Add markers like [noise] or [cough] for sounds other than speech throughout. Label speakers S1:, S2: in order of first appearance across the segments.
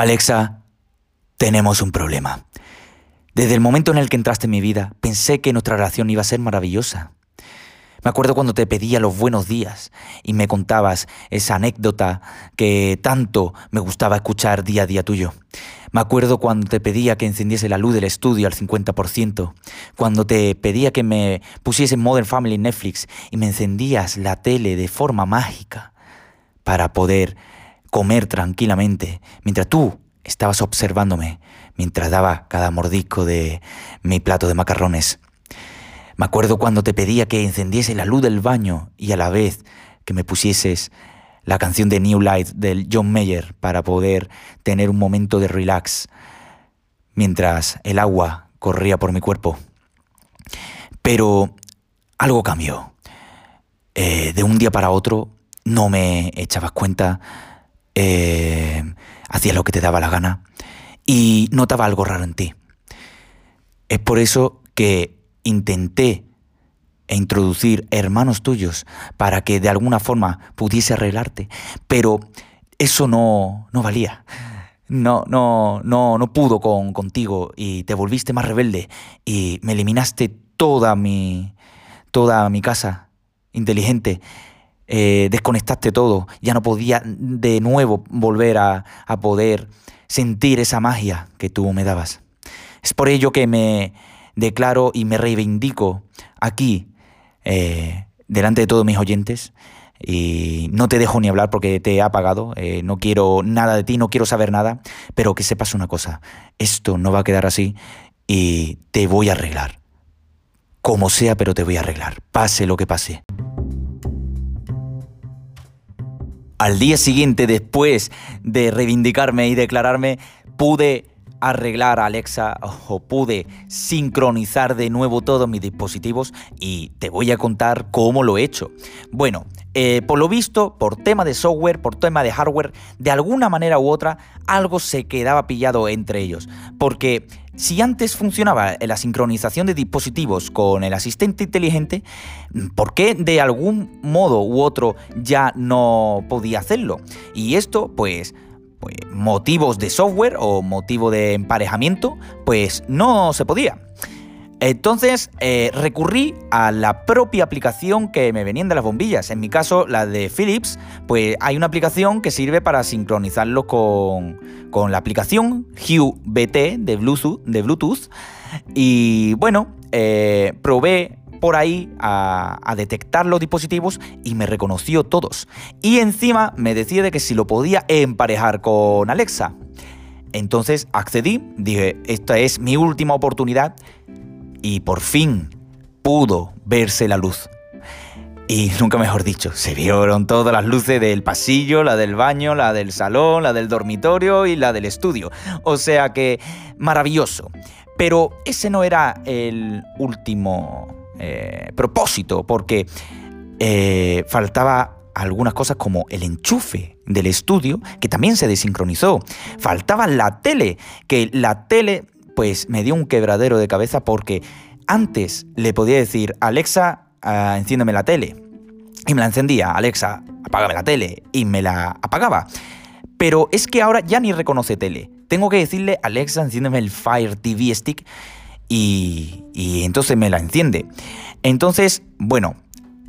S1: Alexa, tenemos un problema. Desde el momento en el que entraste en mi vida, pensé que nuestra relación iba a ser maravillosa. Me acuerdo cuando te pedía los buenos días y me contabas esa anécdota que tanto me gustaba escuchar día a día tuyo. Me acuerdo cuando te pedía que encendiese la luz del estudio al 50%, cuando te pedía que me pusiese Modern Family Netflix y me encendías la tele de forma mágica para poder comer tranquilamente, mientras tú estabas observándome, mientras daba cada mordisco de mi plato de macarrones. Me acuerdo cuando te pedía que encendiese la luz del baño y a la vez que me pusieses la canción de New Light del John Mayer para poder tener un momento de relax mientras el agua corría por mi cuerpo. Pero algo cambió. Eh, de un día para otro no me echabas cuenta eh, hacías lo que te daba la gana y notaba algo raro en ti. Es por eso que intenté introducir hermanos tuyos para que de alguna forma pudiese arreglarte, pero eso no, no valía. No, no, no, no pudo con, contigo y te volviste más rebelde y me eliminaste toda mi, toda mi casa inteligente eh, desconectaste todo, ya no podía de nuevo volver a, poder sentir esa magia que tú me dabas. Es por ello que me declaro y me reivindico aquí, eh, delante de todos mis oyentes, y no te dejo ni hablar porque te he apagado, eh, no quiero nada de ti, no quiero saber nada, pero que sepas una cosa, esto no va a quedar así y te voy a arreglar. Como sea, pero te voy a arreglar, pase lo que pase. Al día siguiente, después de reivindicarme y declararme, pude arreglar a Alexa o pude sincronizar de nuevo todos mis dispositivos y te voy a contar cómo lo he hecho. Bueno, eh, por lo visto, por tema de software, por tema de hardware, de alguna manera u otra, algo se quedaba pillado entre ellos. Porque si antes funcionaba la sincronización de dispositivos con el asistente inteligente, ¿por qué de algún modo u otro ya no podía hacerlo? Y esto, pues, pues motivos de software o motivo de emparejamiento, pues no se podía. Entonces eh, recurrí a la propia aplicación que me venían de las bombillas. En mi caso, la de Philips, pues hay una aplicación que sirve para sincronizarlo con, la aplicación Hue BT de Bluetooth. De Bluetooth. Y bueno, eh, probé por ahí a, a, detectar los dispositivos y me reconoció todos. Y encima me decía de que si lo podía emparejar con Alexa. Entonces accedí, dije, esta es mi última oportunidad y por fin pudo verse la luz. Y nunca mejor dicho, se vieron todas las luces del pasillo, la del baño, la del salón, la del dormitorio y la del estudio. O sea que maravilloso. Pero ese no era el último eh, propósito, porque eh, faltaba algunas cosas como el enchufe del estudio, que también se desincronizó. Faltaba la tele, que la tele pues me dio un quebradero de cabeza porque antes le podía decir, Alexa, uh, enciéndeme la tele. Y me la encendía, Alexa, apágame la tele. Y me la apagaba. Pero es que ahora ya ni reconoce tele. Tengo que decirle, Alexa, enciéndeme el Fire TV Stick. Y, y entonces me la enciende. Entonces, bueno,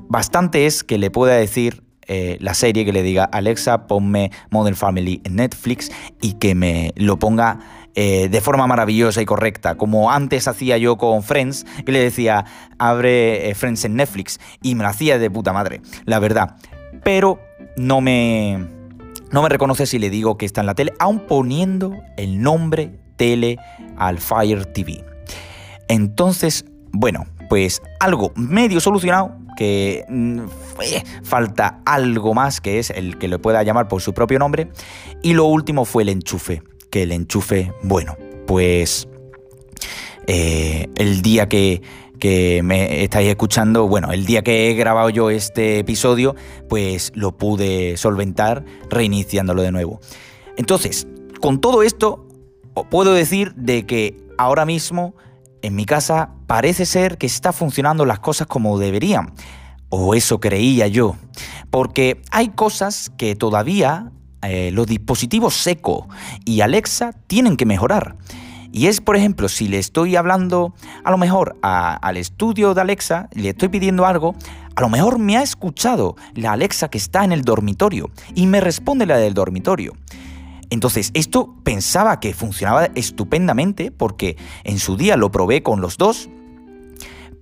S1: bastante es que le pueda decir eh, la serie, que le diga, Alexa, ponme Modern Family en Netflix y que me lo ponga eh, de forma maravillosa y correcta, como antes hacía yo con Friends, que le decía, abre eh, Friends en Netflix, y me lo hacía de puta madre, la verdad. Pero no me, no me reconoce si le digo que está en la tele, aun poniendo el nombre tele al Fire TV. Entonces, bueno, pues algo medio solucionado, que mm, falta algo más, que es el que le pueda llamar por su propio nombre. Y lo último fue el enchufe que el enchufe, bueno, pues eh, el día que, que me estáis escuchando, bueno, el día que he grabado yo este episodio, pues lo pude solventar reiniciándolo de nuevo. Entonces, con todo esto, puedo decir de que ahora mismo en mi casa parece ser que está funcionando las cosas como deberían. O eso creía yo. Porque hay cosas que todavía eh, los dispositivos Echo y Alexa tienen que mejorar. Y es, por ejemplo, si le estoy hablando a lo mejor al estudio de Alexa, le estoy pidiendo algo, a lo mejor me ha escuchado la Alexa que está en el dormitorio y me responde la del dormitorio. Entonces, esto pensaba que funcionaba estupendamente porque en su día lo probé con los dos,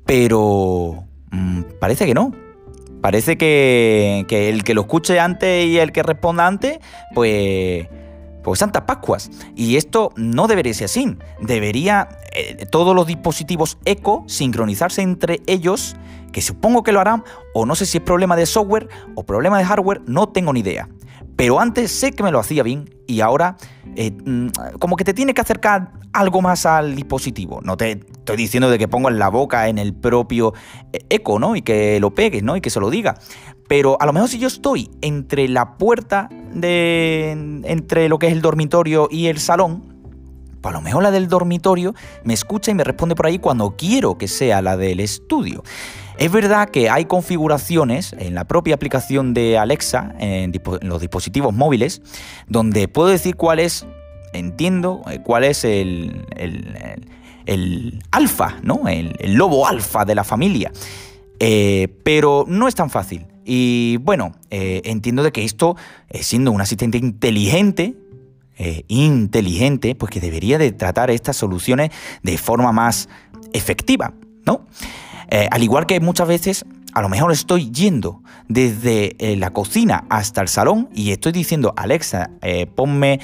S1: pero mm, parece que no. Parece que, que el que lo escuche antes y el que responda antes, pues pues Santas Pascuas. Y esto no debería ser así. Debería eh, todos los dispositivos eco sincronizarse entre ellos, que supongo que lo harán, o no sé si es problema de software o problema de hardware, no tengo ni idea. Pero antes sé que me lo hacía bien y ahora eh, mm, como que te tiene que acercar algo más al dispositivo. No te estoy diciendo de que pongas la boca en el propio eh, eco, ¿no? Y que lo pegues, ¿no? Y que se lo diga. Pero a lo mejor si yo estoy entre la puerta de. entre lo que es el dormitorio y el salón, pues a lo mejor la del dormitorio me escucha y me responde por ahí cuando quiero que sea la del estudio. Es verdad que hay configuraciones en la propia aplicación de Alexa, en, los dispositivos móviles, donde puedo decir cuál es, entiendo, eh, cuál es el, el, alfa, ¿no? El, lobo alfa de la familia. Eh, pero no es tan fácil. Y bueno, eh, entiendo de que esto, siendo un asistente inteligente, eh, inteligente, pues que debería de tratar estas soluciones de forma más efectiva, ¿no? al igual que muchas veces, a lo mejor estoy yendo desde la cocina hasta el salón y estoy diciendo, Alexa, ponme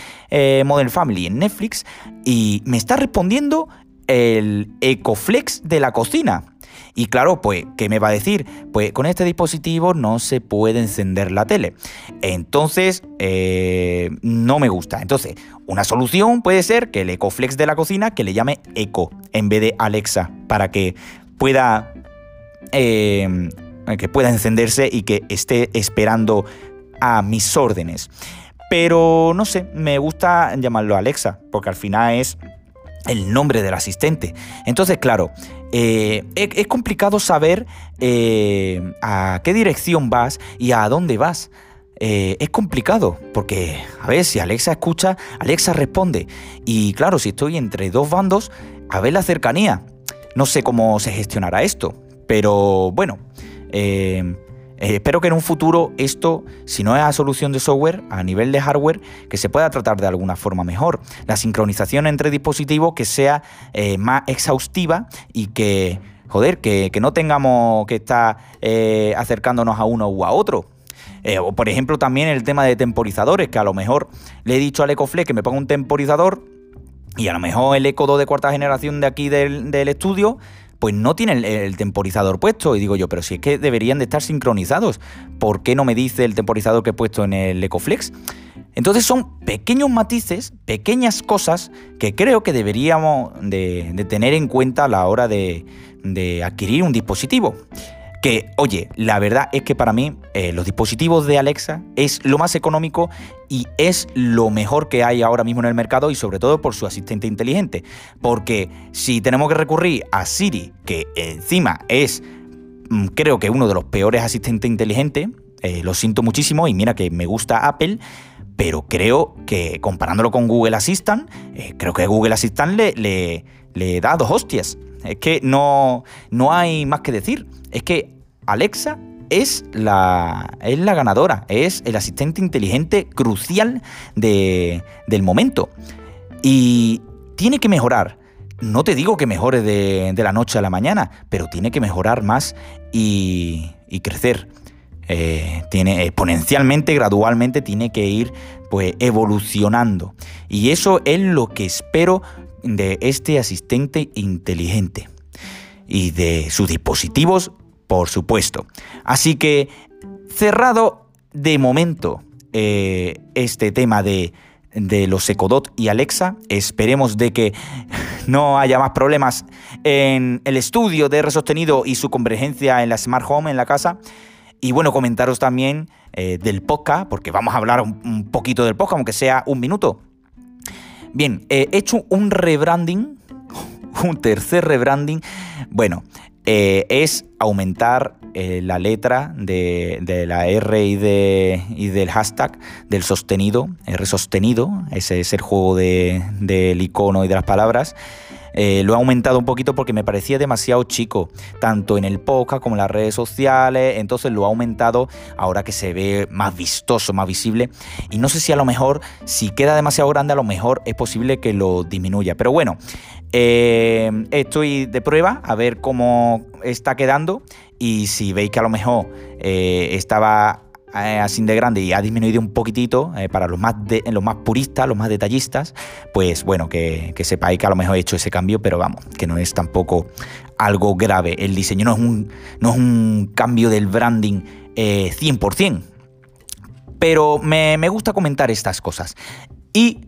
S1: Modern Family en Netflix y me está respondiendo el Ecoflex de la cocina. Y claro, pues, ¿qué me va a decir? Pues con este dispositivo no se puede encender la tele. Entonces, eh, no me gusta. Entonces, una solución puede ser que el EcoFlex de la cocina que le llame Eco en vez de Alexa para que pueda, eh, que pueda encenderse y que esté esperando a mis órdenes. Pero no sé, me gusta llamarlo Alexa, porque al final es el nombre del asistente. Entonces, claro, eh, es, complicado saber eh, a qué dirección vas y a dónde vas. Eh, es complicado porque, a ver, si Alexa escucha, Alexa responde. Y claro, si estoy entre dos bandos, a ver la cercanía. No sé cómo se gestionará esto, pero bueno, eh, espero que en un futuro esto, si no es a solución de software, a nivel de hardware, que se pueda tratar de alguna forma mejor. La sincronización entre dispositivos que sea eh, más exhaustiva y que, joder, que, no tengamos que estar eh, acercándonos a uno u a otro. o por ejemplo también el tema de temporizadores, que a lo mejor le he dicho al EcoFlex que me ponga un temporizador y a lo mejor el Eco 2 de cuarta generación de aquí del estudio pues no tiene el, temporizador puesto. Y digo yo, pero si es que deberían de estar sincronizados, ¿por qué no me dice el temporizador que he puesto en el Ecoflex? Entonces son pequeños matices, pequeñas cosas que creo que deberíamos de, tener en cuenta a la hora de, de adquirir un dispositivo. Que, oye, la verdad es que para mí eh, los dispositivos de Alexa es lo más económico y es lo mejor que hay ahora mismo en el mercado y sobre todo por su asistente inteligente. Porque si tenemos que recurrir a Siri, que encima es, mm, creo que uno de los peores asistentes inteligentes, eh, lo siento muchísimo y mira que me gusta Apple, pero creo que comparándolo con Google Assistant, eh, creo que Google Assistant le, le, le da dos hostias. Es que no, no hay más que decir. Es que Alexa es la, es la ganadora, es el asistente inteligente crucial de, del momento. Y tiene que mejorar. No te digo que mejore de, la noche a la mañana, pero tiene que mejorar más y, crecer. Eh, tiene exponencialmente, gradualmente, tiene que ir pues evolucionando. Y eso es lo que espero de este asistente inteligente y de sus dispositivos, por supuesto. Así que cerrado de momento eh, este tema de, de los Ecodot y Alexa, esperemos de que no haya más problemas en el estudio de R sostenido y su convergencia en la Smart Home en la casa. Y bueno, comentaros también eh, del podcast, porque vamos a hablar un, poquito del podcast, aunque sea un minuto. Bien, he hecho un rebranding, [laughs] un tercer rebranding. Bueno, eh, es aumentar eh, la letra de, la R y, de, y, del hashtag del sostenido, R sostenido, ese es el juego del icono y de las palabras. Eh, lo he aumentado un poquito porque me parecía demasiado chico, tanto en el podcast como en las redes sociales, entonces lo he aumentado ahora que se ve más vistoso, más visible, y no sé si a lo mejor, si queda demasiado grande, a lo mejor es posible que lo disminuya, pero bueno, eh, estoy de prueba a ver cómo está quedando. Y si veis que a lo mejor eh, estaba eh, así de grande y ha disminuido un poquitito eh, para los más, los más puristas, los más detallistas, pues bueno, que, sepáis que a lo mejor he hecho ese cambio, pero vamos, que no es tampoco algo grave. El diseño no es un, no es un cambio del branding 100%, eh, pero me, me, gusta comentar estas cosas. Y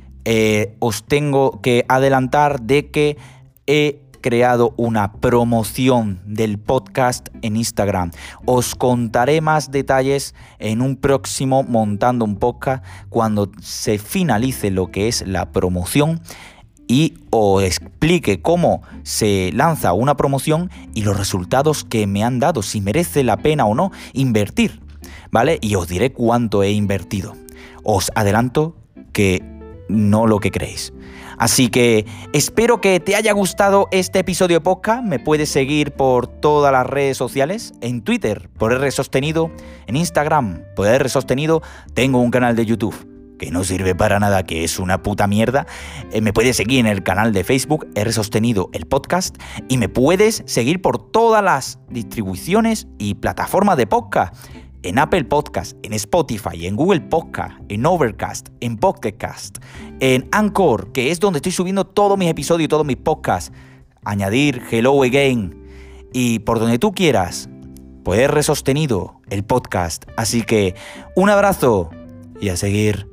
S1: os tengo que adelantar de que he creado una promoción del podcast en Instagram. Os contaré más detalles en un próximo montando un podcast cuando se finalice lo que es la promoción y os explique cómo se lanza una promoción y los resultados que me han dado, si merece la pena o no invertir, ¿vale? Y os diré cuánto he invertido. Os adelanto que no lo que creéis. Así que espero que te haya gustado este episodio de podcast. Me puedes seguir por todas las redes sociales, en Twitter por R Sostenido, en Instagram por R Sostenido, tengo un canal de YouTube que no sirve para nada, que es una puta mierda. Eh, me puedes seguir en el canal de Facebook, R Sostenido, el podcast, y me puedes seguir por todas las distribuciones y plataformas de podcast en Apple Podcast, en Spotify, en Google Podcast, en Overcast, en Podcast, en Anchor, que es donde estoy subiendo todos mis episodios y todos mis podcasts. Añadir Hello Again y por donde tú quieras, poder resostenido el podcast. Así que un abrazo y a seguir